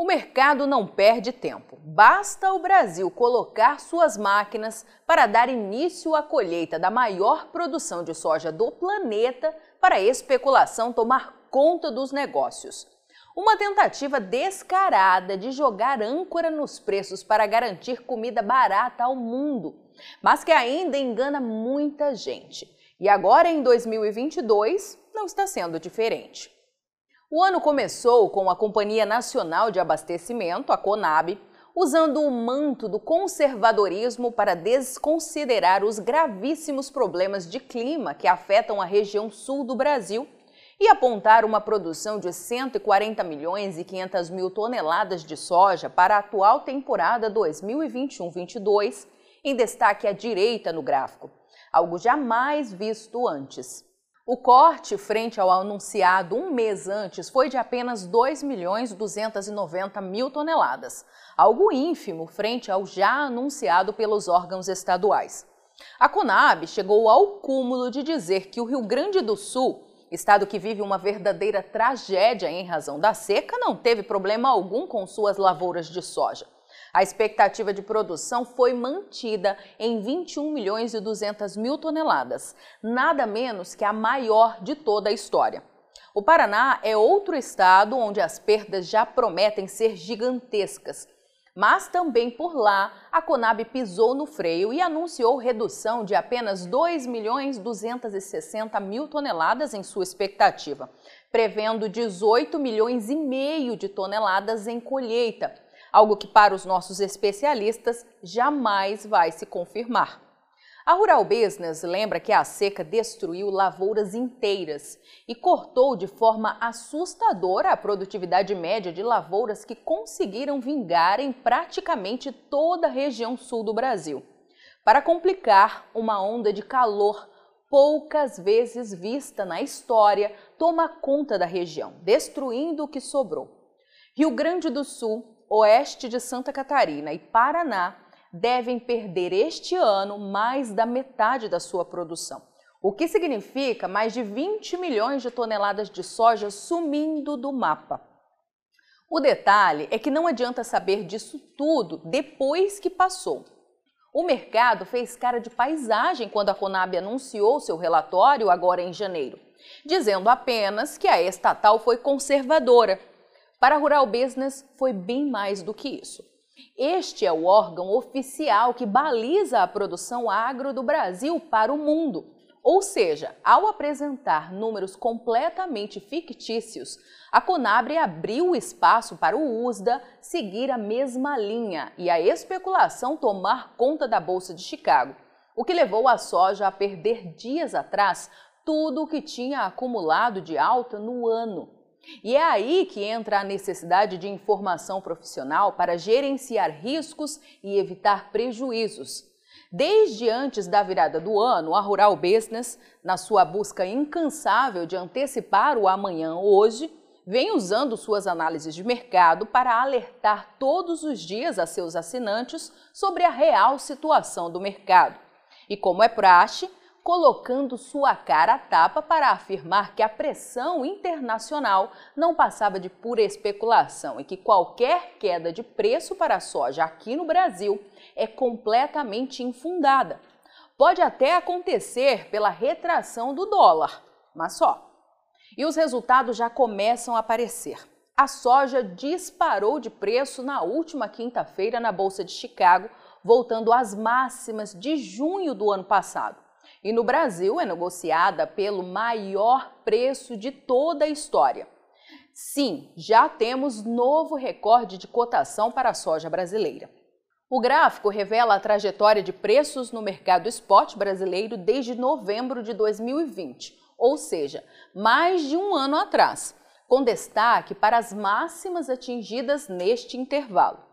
O mercado não perde tempo. Basta o Brasil colocar suas máquinas para dar início à colheita da maior produção de soja do planeta para a especulação tomar conta dos negócios. Uma tentativa descarada de jogar âncora nos preços para garantir comida barata ao mundo, mas que ainda engana muita gente. E agora, em 2022, não está sendo diferente. O ano começou com a Companhia Nacional de Abastecimento, a CONAB, usando o manto do conservadorismo para desconsiderar os gravíssimos problemas de clima que afetam a região sul do Brasil e apontar uma produção de 140 milhões e 500 mil toneladas de soja para a atual temporada 2021-22, em destaque à direita no gráfico, algo jamais visto antes. O corte frente ao anunciado um mês antes foi de apenas 2 milhões 290 mil toneladas, algo ínfimo frente ao já anunciado pelos órgãos estaduais. A Conab chegou ao cúmulo de dizer que o Rio Grande do Sul, estado que vive uma verdadeira tragédia em razão da seca, não teve problema algum com suas lavouras de soja. A expectativa de produção foi mantida em 21 milhões e 200 mil toneladas, nada menos que a maior de toda a história. O Paraná é outro estado onde as perdas já prometem ser gigantescas. Mas também por lá, a Conab pisou no freio e anunciou redução de apenas 2 milhões 260 mil toneladas em sua expectativa, prevendo 18 milhões e meio de toneladas em colheita, algo que para os nossos especialistas jamais vai se confirmar. A Rural Business lembra que a seca destruiu lavouras inteiras e cortou de forma assustadora a produtividade média de lavouras que conseguiram vingar em praticamente toda a região sul do Brasil. Para complicar, uma onda de calor poucas vezes vista na história toma conta da região, destruindo o que sobrou. Rio Grande do Sul oeste de Santa Catarina e Paraná devem perder este ano mais da metade da sua produção, o que significa mais de 20 milhões de toneladas de soja sumindo do mapa. O detalhe é que não adianta saber disso tudo depois que passou. O mercado fez cara de paisagem quando a Conab anunciou seu relatório agora em janeiro, dizendo apenas que a estatal foi conservadora para a Rural Business foi bem mais do que isso. Este é o órgão oficial que baliza a produção agro do Brasil para o mundo. Ou seja, ao apresentar números completamente fictícios, a Conabre abriu espaço para o USDA seguir a mesma linha e a especulação tomar conta da Bolsa de Chicago, o que levou a soja a perder dias atrás tudo o que tinha acumulado de alta no ano. E é aí que entra a necessidade de informação profissional para gerenciar riscos e evitar prejuízos. Desde antes da virada do ano, a Rural Business, na sua busca incansável de antecipar o amanhã hoje, vem usando suas análises de mercado para alertar todos os dias a seus assinantes sobre a real situação do mercado. E como é praxe, colocando sua cara à tapa para afirmar que a pressão internacional não passava de pura especulação e que qualquer queda de preço para a soja aqui no Brasil é completamente infundada. Pode até acontecer pela retração do dólar, mas só. E os resultados já começam a aparecer. A soja disparou de preço na última quinta-feira na Bolsa de Chicago, voltando às máximas de junho do ano passado e no Brasil é negociada pelo maior preço de toda a história. Sim, já temos novo recorde de cotação para a soja brasileira. O gráfico revela a trajetória de preços no mercado spot brasileiro desde novembro de 2020, ou seja, mais de um ano atrás, com destaque para as máximas atingidas neste intervalo.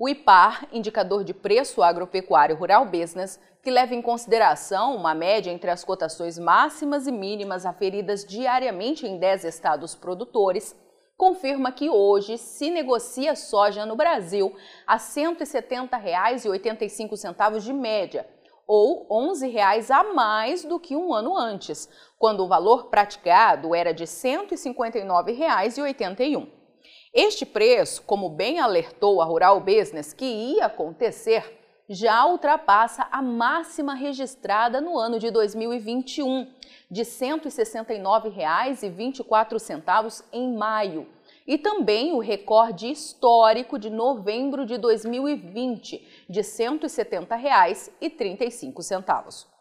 O IPAR, indicador de preço agropecuário rural business, que leva em consideração uma média entre as cotações máximas e mínimas aferidas diariamente em 10 estados produtores, confirma que hoje se negocia soja no Brasil a R$ 170,85 de média, ou R$ 11,00 a mais do que um ano antes, quando o valor praticado era de R$ 159,81. Este preço, como bem alertou a Rural Business que ia acontecer, já ultrapassa a máxima registrada no ano de 2021, de R$ 169,24 em maio, e também o recorde histórico de novembro de 2020, de R$ 170,35.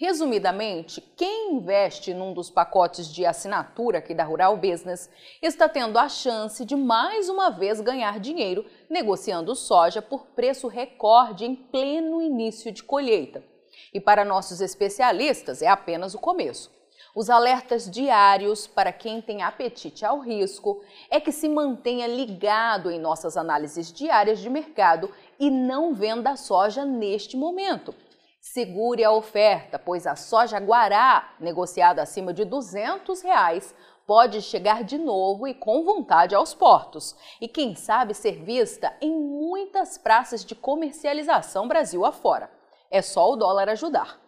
Resumidamente, quem investe num dos pacotes de assinatura aqui da Rural Business está tendo a chance de mais uma vez ganhar dinheiro negociando soja por preço recorde em pleno início de colheita. E para nossos especialistas é apenas o começo. Os alertas diários para quem tem apetite ao risco é que se mantenha ligado em nossas análises diárias de mercado e não venda soja neste momento Segure a oferta, pois a soja guará, negociada acima de 200 reais, pode chegar de novo e com vontade aos portos. E quem sabe ser vista em muitas praças de comercialização Brasil afora. É só o dólar ajudar.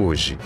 hoje.